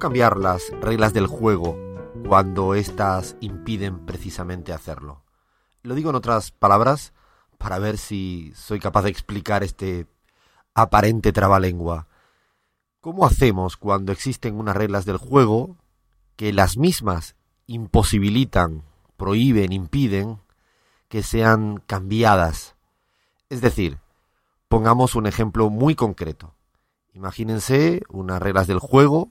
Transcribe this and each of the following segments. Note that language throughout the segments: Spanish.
cambiar las reglas del juego cuando éstas impiden precisamente hacerlo? Lo digo en otras palabras para ver si soy capaz de explicar este aparente trabalengua. ¿Cómo hacemos cuando existen unas reglas del juego que las mismas imposibilitan, prohíben, impiden que sean cambiadas? Es decir, pongamos un ejemplo muy concreto. Imagínense unas reglas del juego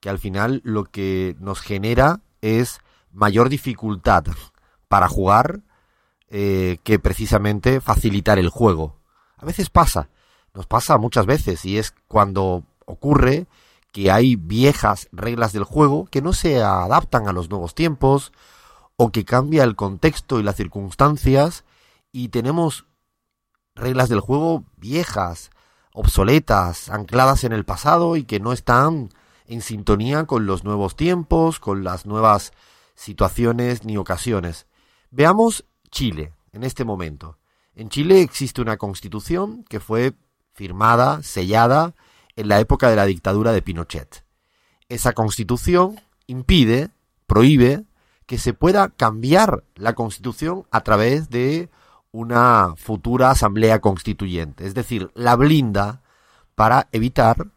que al final lo que nos genera es mayor dificultad para jugar eh, que precisamente facilitar el juego. A veces pasa, nos pasa muchas veces y es cuando ocurre que hay viejas reglas del juego que no se adaptan a los nuevos tiempos o que cambia el contexto y las circunstancias y tenemos reglas del juego viejas, obsoletas, ancladas en el pasado y que no están en sintonía con los nuevos tiempos, con las nuevas situaciones ni ocasiones. Veamos Chile en este momento. En Chile existe una constitución que fue firmada, sellada, en la época de la dictadura de Pinochet. Esa constitución impide, prohíbe, que se pueda cambiar la constitución a través de una futura asamblea constituyente. Es decir, la blinda para evitar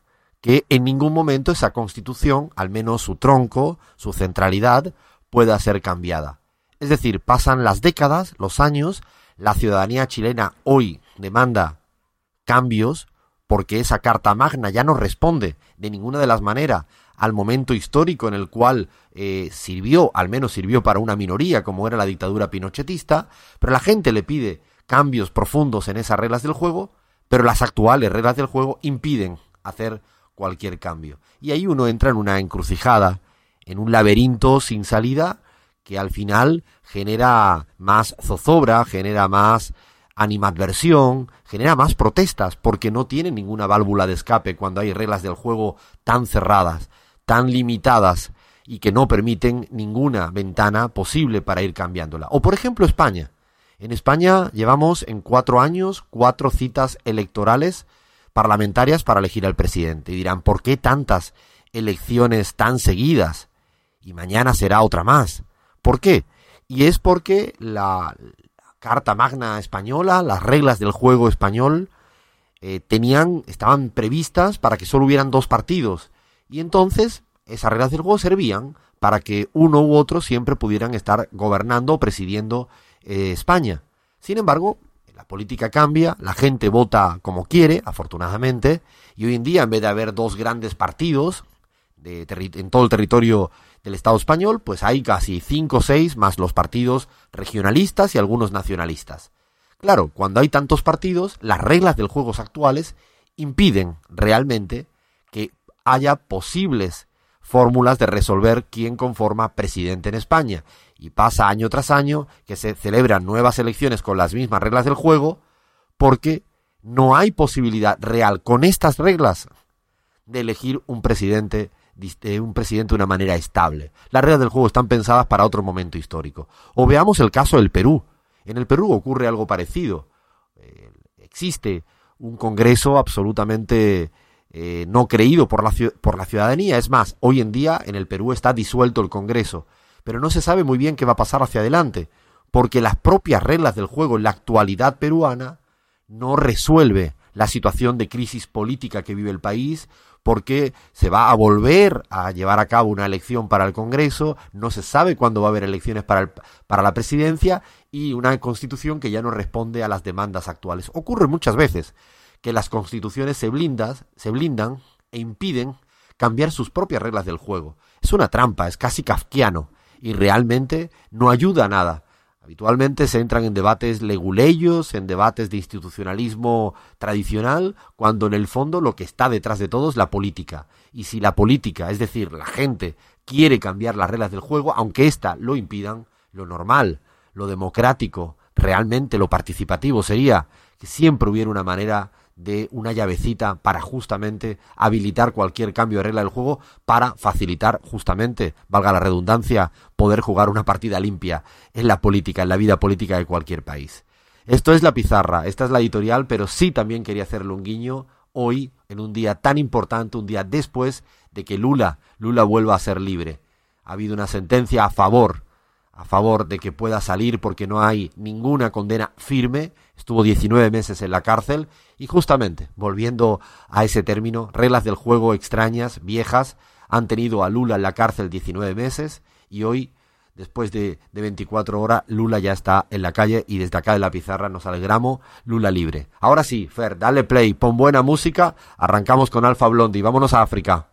que en ningún momento esa constitución, al menos su tronco, su centralidad, pueda ser cambiada. Es decir, pasan las décadas, los años, la ciudadanía chilena hoy demanda cambios porque esa Carta Magna ya no responde de ninguna de las maneras al momento histórico en el cual eh, sirvió, al menos sirvió para una minoría como era la dictadura pinochetista, pero la gente le pide cambios profundos en esas reglas del juego, pero las actuales reglas del juego impiden hacer cualquier cambio. Y ahí uno entra en una encrucijada, en un laberinto sin salida que al final genera más zozobra, genera más animadversión, genera más protestas porque no tiene ninguna válvula de escape cuando hay reglas del juego tan cerradas, tan limitadas y que no permiten ninguna ventana posible para ir cambiándola. O por ejemplo España. En España llevamos en cuatro años cuatro citas electorales parlamentarias para elegir al presidente. Y dirán, ¿por qué tantas elecciones tan seguidas? Y mañana será otra más. ¿Por qué? Y es porque la, Carta Magna española, las reglas del juego español, eh, tenían, estaban previstas para que solo hubieran dos partidos. Y entonces, esas reglas del juego servían para que uno u otro siempre pudieran estar gobernando o presidiendo eh, España. Sin embargo, la política cambia, la gente vota como quiere, afortunadamente, y hoy en día, en vez de haber dos grandes partidos en todo el territorio del Estado español, pues hay casi cinco o seis más los partidos regionalistas y algunos nacionalistas. Claro, cuando hay tantos partidos, las reglas del juego actuales impiden realmente que haya posibles fórmulas de resolver quién conforma presidente en España. Y pasa año tras año que se celebran nuevas elecciones con las mismas reglas del juego porque no hay posibilidad real con estas reglas de elegir un presidente un presidente de una manera estable. Las reglas del juego están pensadas para otro momento histórico. O veamos el caso del Perú. En el Perú ocurre algo parecido. Eh, existe un Congreso absolutamente eh, no creído por la, por la ciudadanía. Es más, hoy en día en el Perú está disuelto el Congreso. Pero no se sabe muy bien qué va a pasar hacia adelante. Porque las propias reglas del juego en la actualidad peruana no resuelve la situación de crisis política que vive el país porque se va a volver a llevar a cabo una elección para el Congreso, no se sabe cuándo va a haber elecciones para, para la presidencia y una constitución que ya no responde a las demandas actuales. Ocurre muchas veces que las constituciones se, blindas, se blindan e impiden cambiar sus propias reglas del juego. Es una trampa, es casi kafkiano y realmente no ayuda a nada Habitualmente se entran en debates leguleyos, en debates de institucionalismo tradicional, cuando en el fondo lo que está detrás de todo es la política. Y si la política, es decir, la gente, quiere cambiar las reglas del juego, aunque ésta lo impidan, lo normal, lo democrático, realmente lo participativo sería que siempre hubiera una manera de una llavecita para justamente habilitar cualquier cambio de regla del juego para facilitar justamente, valga la redundancia, poder jugar una partida limpia en la política, en la vida política de cualquier país. Esto es la pizarra, esta es la editorial, pero sí también quería hacerle un guiño hoy, en un día tan importante, un día después de que Lula, Lula vuelva a ser libre. Ha habido una sentencia a favor a favor de que pueda salir porque no hay ninguna condena firme. Estuvo 19 meses en la cárcel y justamente, volviendo a ese término, reglas del juego extrañas, viejas, han tenido a Lula en la cárcel 19 meses y hoy, después de, de 24 horas, Lula ya está en la calle y desde acá de la pizarra nos alegramos, Lula libre. Ahora sí, Fer, dale play, pon buena música, arrancamos con Alfa Blondie, vámonos a África.